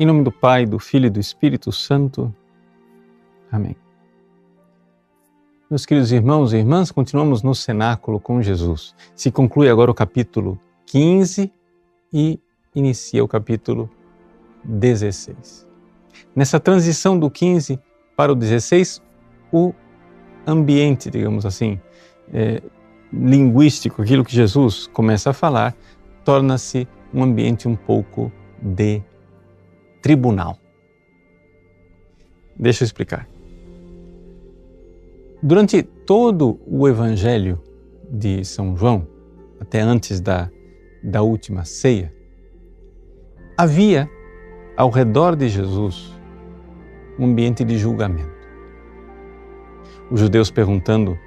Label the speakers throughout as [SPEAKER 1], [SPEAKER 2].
[SPEAKER 1] Em nome do Pai, do Filho e do Espírito Santo. Amém. Meus queridos irmãos e irmãs, continuamos no cenáculo com Jesus. Se conclui agora o capítulo 15 e inicia o capítulo 16. Nessa transição do 15 para o 16, o ambiente, digamos assim, é, linguístico, aquilo que Jesus começa a falar, torna-se um ambiente um pouco de tribunal. Deixa eu explicar. Durante todo o Evangelho de São João, até antes da, da última ceia, havia ao redor de Jesus um ambiente de julgamento. Os judeus perguntando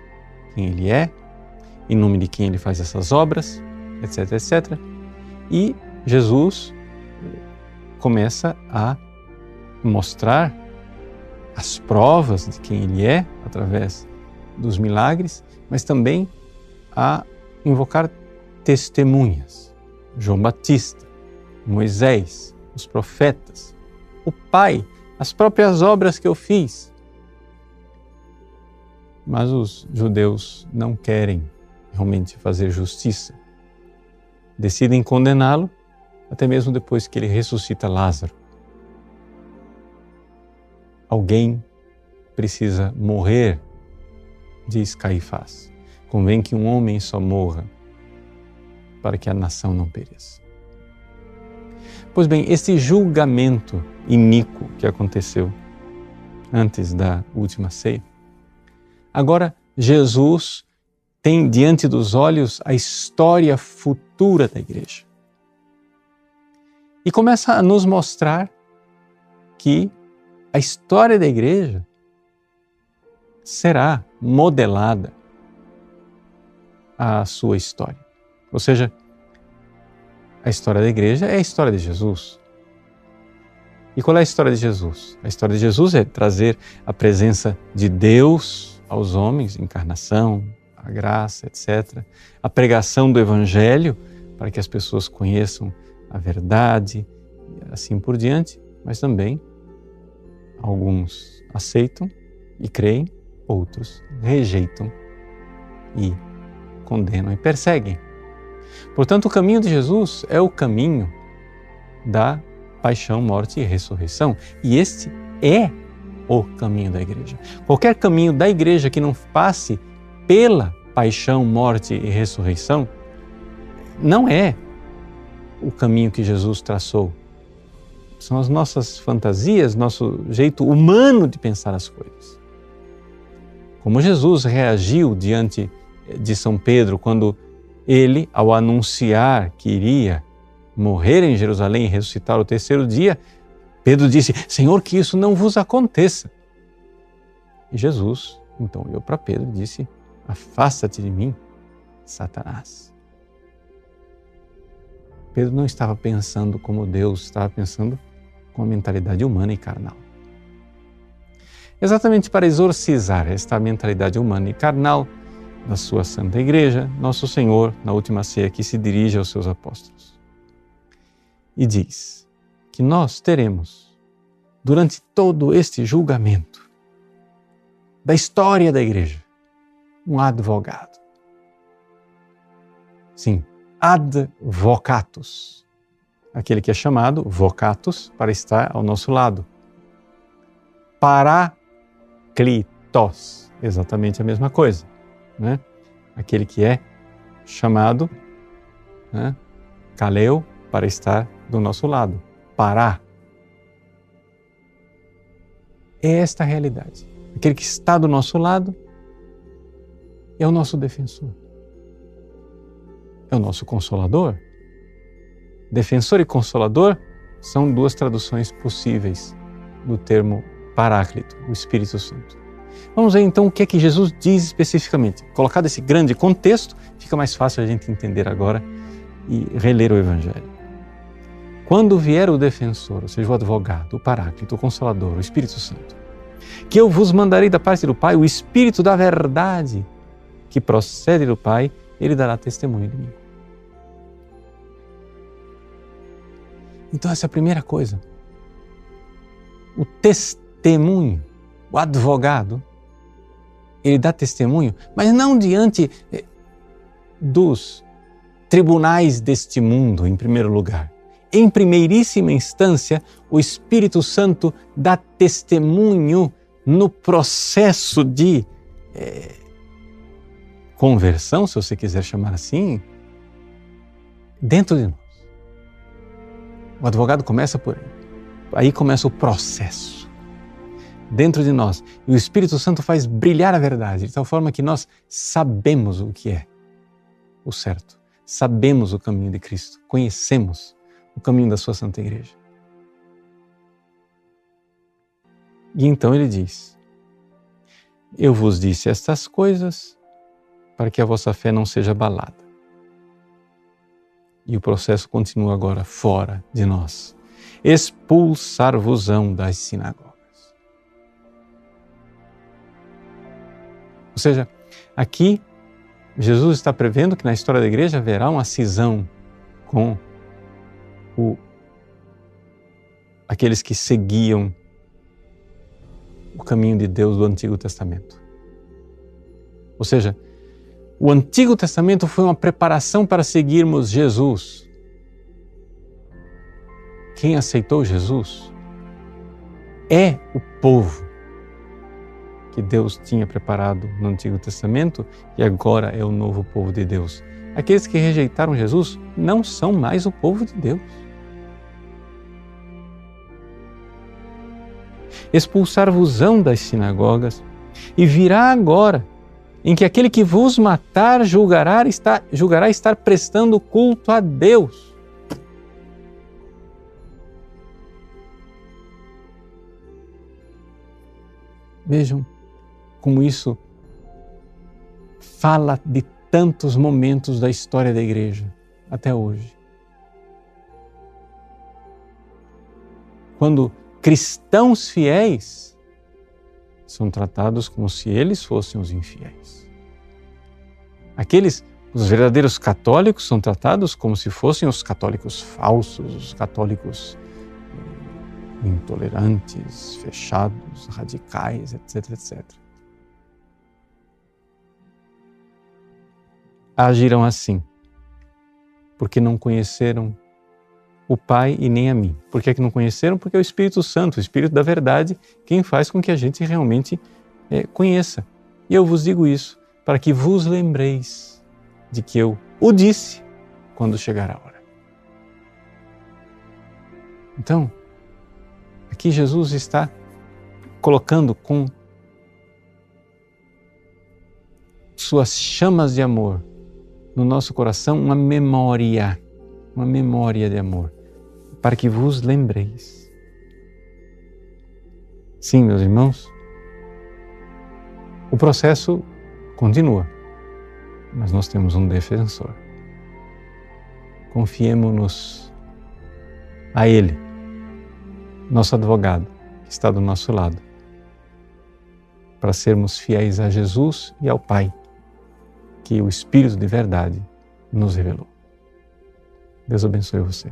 [SPEAKER 1] quem ele é, em nome de quem ele faz essas obras, etc, etc. E Jesus começa a mostrar as provas de quem ele é através dos milagres, mas também a invocar testemunhas. João Batista, Moisés, os profetas, o Pai, as próprias obras que eu fiz. Mas os judeus não querem realmente fazer justiça. Decidem condená-lo até mesmo depois que ele ressuscita Lázaro. Alguém precisa morrer, diz Caifás. Convém que um homem só morra para que a nação não pereça. Pois bem, esse julgamento iníquo que aconteceu antes da última ceia, agora Jesus tem diante dos olhos a história futura da igreja. E começa a nos mostrar que a história da igreja será modelada à sua história. Ou seja, a história da igreja é a história de Jesus. E qual é a história de Jesus? A história de Jesus é trazer a presença de Deus aos homens, encarnação, a graça, etc. A pregação do Evangelho para que as pessoas conheçam a verdade e assim por diante, mas também alguns aceitam e creem, outros rejeitam e condenam e perseguem. Portanto, o caminho de Jesus é o caminho da paixão, morte e ressurreição. E este é o caminho da igreja. Qualquer caminho da igreja que não passe pela paixão, morte e ressurreição não é o caminho que Jesus traçou. São as nossas fantasias, nosso jeito humano de pensar as coisas. Como Jesus reagiu diante de São Pedro quando ele, ao anunciar que iria morrer em Jerusalém e ressuscitar o terceiro dia, Pedro disse: Senhor, que isso não vos aconteça. E Jesus então olhou para Pedro e disse: Afasta-te de mim, Satanás. Pedro não estava pensando como Deus, estava pensando com a mentalidade humana e carnal. Exatamente para exorcizar esta mentalidade humana e carnal, da sua Santa Igreja, Nosso Senhor, na última ceia, que se dirige aos seus apóstolos. E diz que nós teremos, durante todo este julgamento da história da Igreja, um advogado. Sim, advocatus, aquele que é chamado vocatus para estar ao nosso lado. Paraclitos, exatamente a mesma coisa né? aquele que é chamado né? Kaleu para estar do nosso lado, parar. É esta a realidade. Aquele que está do nosso lado é o nosso defensor, é o nosso consolador. Defensor e consolador são duas traduções possíveis do termo Paráclito, o Espírito Santo. Vamos ver então o que é que Jesus diz especificamente. Colocado esse grande contexto, fica mais fácil a gente entender agora e reler o Evangelho. Quando vier o defensor, ou seja, o advogado, o paráclito, o consolador, o Espírito Santo, que eu vos mandarei da parte do Pai, o Espírito da verdade, que procede do Pai, ele dará testemunho de mim. Então, essa é a primeira coisa. O testemunho, o advogado, ele dá testemunho, mas não diante eh, dos tribunais deste mundo, em primeiro lugar. Em primeiríssima instância, o Espírito Santo dá testemunho no processo de é, conversão, se você quiser chamar assim, dentro de nós. O advogado começa por aí. Aí começa o processo dentro de nós. E o Espírito Santo faz brilhar a verdade, de tal forma que nós sabemos o que é o certo, sabemos o caminho de Cristo, conhecemos o caminho da Sua Santa Igreja. E então ele diz: Eu vos disse estas coisas para que a vossa fé não seja abalada. E o processo continua agora fora de nós. Expulsar-vos-ão das sinagogas. Ou seja, aqui Jesus está prevendo que na história da igreja haverá uma cisão com o, aqueles que seguiam o caminho de Deus do Antigo Testamento. Ou seja, o Antigo Testamento foi uma preparação para seguirmos Jesus. Quem aceitou Jesus é o povo que Deus tinha preparado no Antigo Testamento e agora é o novo povo de Deus. Aqueles que rejeitaram Jesus não são mais o povo de Deus. expulsar-vos-ão das sinagogas, e virá agora em que aquele que vos matar julgará estar, julgará estar prestando culto a Deus. Vejam como isso fala de tantos momentos da história da igreja até hoje. Quando cristãos fiéis são tratados como se eles fossem os infiéis. Aqueles, os verdadeiros católicos, são tratados como se fossem os católicos falsos, os católicos eh, intolerantes, fechados, radicais, etc, etc. Agirão assim, porque não conheceram o Pai e nem a mim. Por que, é que não conheceram? Porque é o Espírito Santo, o Espírito da verdade, quem faz com que a gente realmente é, conheça. E eu vos digo isso para que vos lembreis de que eu o disse quando chegar a hora. Então, aqui Jesus está colocando com suas chamas de amor no nosso coração uma memória, uma memória de amor para que vos lembreis. Sim, meus irmãos, o processo continua, mas nós temos um defensor. Confiemos-nos a Ele, nosso advogado, que está do nosso lado, para sermos fiéis a Jesus e ao Pai, que o Espírito de verdade nos revelou. Deus abençoe você.